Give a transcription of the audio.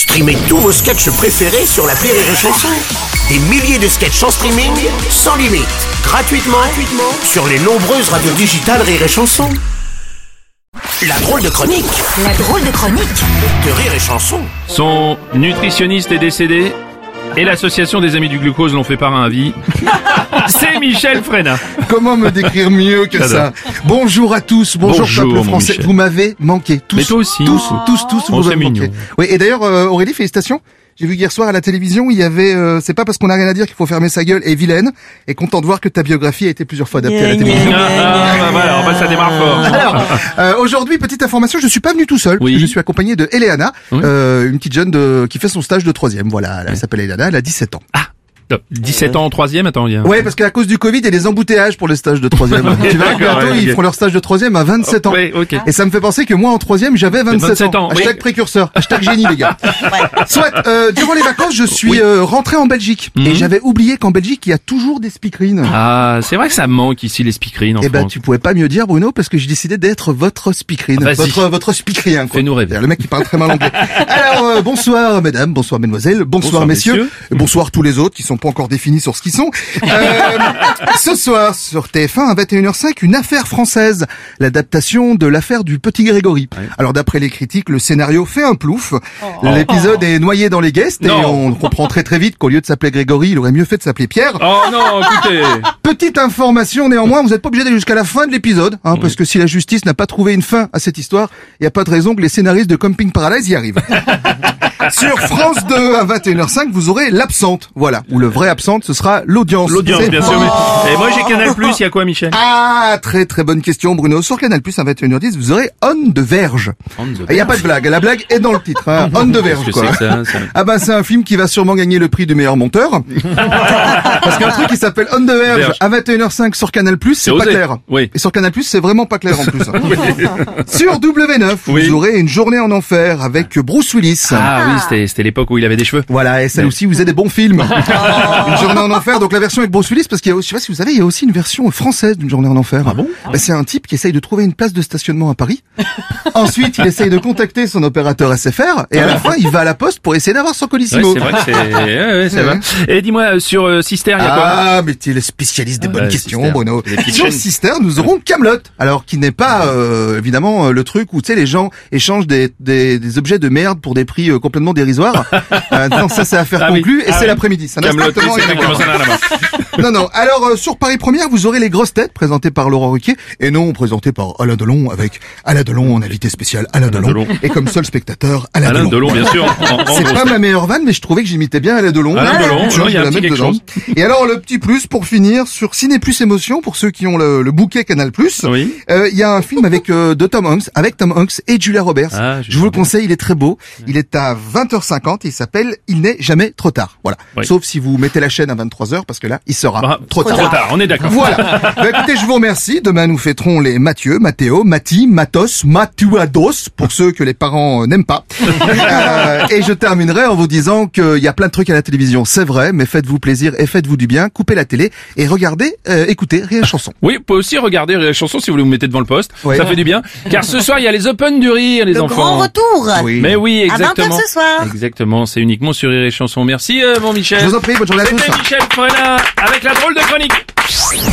Streamez tous vos sketchs préférés sur la Rire et Chanson. Des milliers de sketchs en streaming, sans limite, gratuitement, gratuitement sur les nombreuses radios digitales Rire et Chanson. La drôle de chronique La drôle de chronique de Rire et Chanson. Son nutritionniste est décédé et l'association des amis du glucose l'ont fait par un avis. C'est Michel Frenat. Comment me décrire mieux que ça Bonjour à tous, bonjour, Bonjour, peuple français. Michel. Vous m'avez manqué, tous. Mais toi aussi. Tous, tous, tous, Oh, vous m'avez manqué. Oui, et d'ailleurs, euh, Aurélie, félicitations. J'ai vu hier soir à la télévision, il y avait, euh, c'est pas parce qu'on a rien à dire qu'il faut fermer sa gueule, et vilaine, et content de voir que ta biographie a été plusieurs fois adaptée à la télévision. Ah, ah, bah voilà, bah, ça démarre fort. Alors, euh, aujourd'hui, petite information, je suis pas venu tout seul. Oui. Je suis accompagné de Eleana, Oui. euh, une petite jeune de, qui fait son stage de troisième. Voilà, elle s'appelle Eleana, elle a 17 ans. Ah, top. 17 ans en troisième, attends, il y a... Ouais, parce qu'à cause du Covid, il y a des embouteillages pour les stages de troisième. tu verras que D'accord, bientôt, ouais, ils ok. feront leur stage de troisième à 27 ans. Ouais, ok. Et ça me fait penser que moi en troisième j'avais 27, 27 ans, Hashtag oui. précurseur, hashtag génie les gars. Soit euh, durant les vacances je suis Oui. euh, rentré en Belgique et Mhm. j'avais oublié qu'en Belgique il y a toujours des speakerines. Ah, c'est vrai que ça manque ici les speakerines en Eh ben tu pouvais pas mieux dire Bruno parce que j'ai décidé d'être votre speakerine, votre votre speakerien. quoi. Fais-nous rêver. Le mec qui parle très mal anglais. Alors euh, bonsoir mesdames, bonsoir mesdemoiselles, bonsoir, Bonsoir, messieurs, messieurs. et bonsoir tous les autres qui sont pas encore définis sur ce qu'ils sont. Euh, ce soir sur TF1 à 21h05 une affaire française, l'adaptation de l'affaire du petit Grégory. Alors d'après les critiques, le scénario fait un plouf. L'épisode est noyé dans les guests et on comprend très très vite qu'au lieu de s'appeler Grégory, il aurait mieux fait de s'appeler Pierre. Oh non, écoutez. Petite information néanmoins, vous n'êtes pas obligé d'aller jusqu'à la fin de l'épisode, hein, parce que si la justice n'a pas trouvé une fin à cette histoire, il n'y a pas de raison que les scénaristes de Camping Paradise y arrivent. Sur France 2 à 21h05, vous aurez l'absente, voilà, ou le vrai absente, ce sera l'audience. L'audience, bien sûr. Mais... Et moi j'ai Canal Plus, il y a quoi Michel? Ah, très très bonne question Bruno. Sur Canal Plus à 21h10, vous aurez On de Verge. Il n'y a pas de blague, la blague est dans le titre. Hein. On de Verge, quoi. ça, ça Ah bah c'est un film qui va sûrement gagner le prix du meilleur monteur. Parce qu'un truc qui s'appelle On the Verge Verge. à 21h05 sur Canal+, c'est pas osé. clair. Oui. Et sur Canal+, c'est vraiment pas clair en plus. sur W9, Oui. vous aurez une journée en enfer avec Bruce Willis. Ah oui, c'était l'époque où il avait des cheveux. Voilà, et celle aussi, vous avez des bons films. une journée en enfer, donc la version avec Bruce Willis, parce qu'il y a je sais pas si vous savez, il y a aussi une version française d'une journée en enfer. Ah bon? Bah, C'est un type qui essaye de trouver une place de stationnement à Paris. Ensuite, il essaye de contacter son opérateur SFR, et à la fin, il va à la poste pour essayer d'avoir son Ouais, colissimo. c'est vrai que c'est ouais, ouais, ça va. Et dis-moi euh, sur euh, Sister, il y a quoi? Ah, mais tu es le spécialiste des Ah bonnes bah, questions, Sister. Petites Sur. Sister, nous aurons Camelot. Alors, qui n'est pas euh, évidemment euh, le truc où tu sais les gens échangent des, des, des objets de merde pour des prix euh, complètement dérisoires. Euh, non, ça c'est affaire Ah oui. conclue et Ah c'est oui. l'après-midi. Ça n'a Camelot, strictement c'est rien à exactement voir. Non, non. Alors, euh, sur Paris Première, vous aurez les grosses têtes présentées par Laurent Ruquier et non présentées par Alain Delon avec Alain Delon en invité spécial Alain, Delon, Delon. et comme seul spectateur Alain, Alain Delon, bien sûr. c'est pas ma meilleure vanne, mais je trouvais que j'imitais bien Alain Delon. Alain Delon, ouais, il y a un la petit quelque dedans. Et alors, le petit plus pour finir, sur Ciné Plus Émotion, pour ceux qui ont le, le bouquet Canal Plus, Oui. euh, il y a un film avec euh, de Tom Hanks, avec Tom Hanks et Julia Roberts. Ah, je vous le conseille, il est très beau. Il est à 20h50 et il s'appelle Il n'est jamais trop tard. Voilà. Oui. Sauf si vous mettez la chaîne à 23h parce que là, il sera Bah, trop tard. Trop tard, on est d'accord. Voilà. Bah, écoutez, je vous remercie. Demain, nous fêterons les Mathieu, Mathéo, Mati, Matos, Matuados, pour ceux que les parents euh, n'aiment pas. Euh, et je terminerai en vous disant qu'il y a plein de trucs à la télévision, c'est vrai, mais faites-vous plaisir et faites-vous du bien. Coupez la télé et regardez, euh, écoutez Rire et Chanson. Oui, vous pouvez aussi regarder la chanson si vous voulez vous mettez devant le poste. Ouais. Ça fait du bien. Car ce soir, il y a les Open du rire, les Le enfants. grand retour Oui. Mais oui, À 20h exactement. ce soir Exactement, c'est uniquement sur Rire et Chanson. Merci, euh, mon Michel. Je vous en prie, bonne journée à tous. Michel avec la drôle de chronique.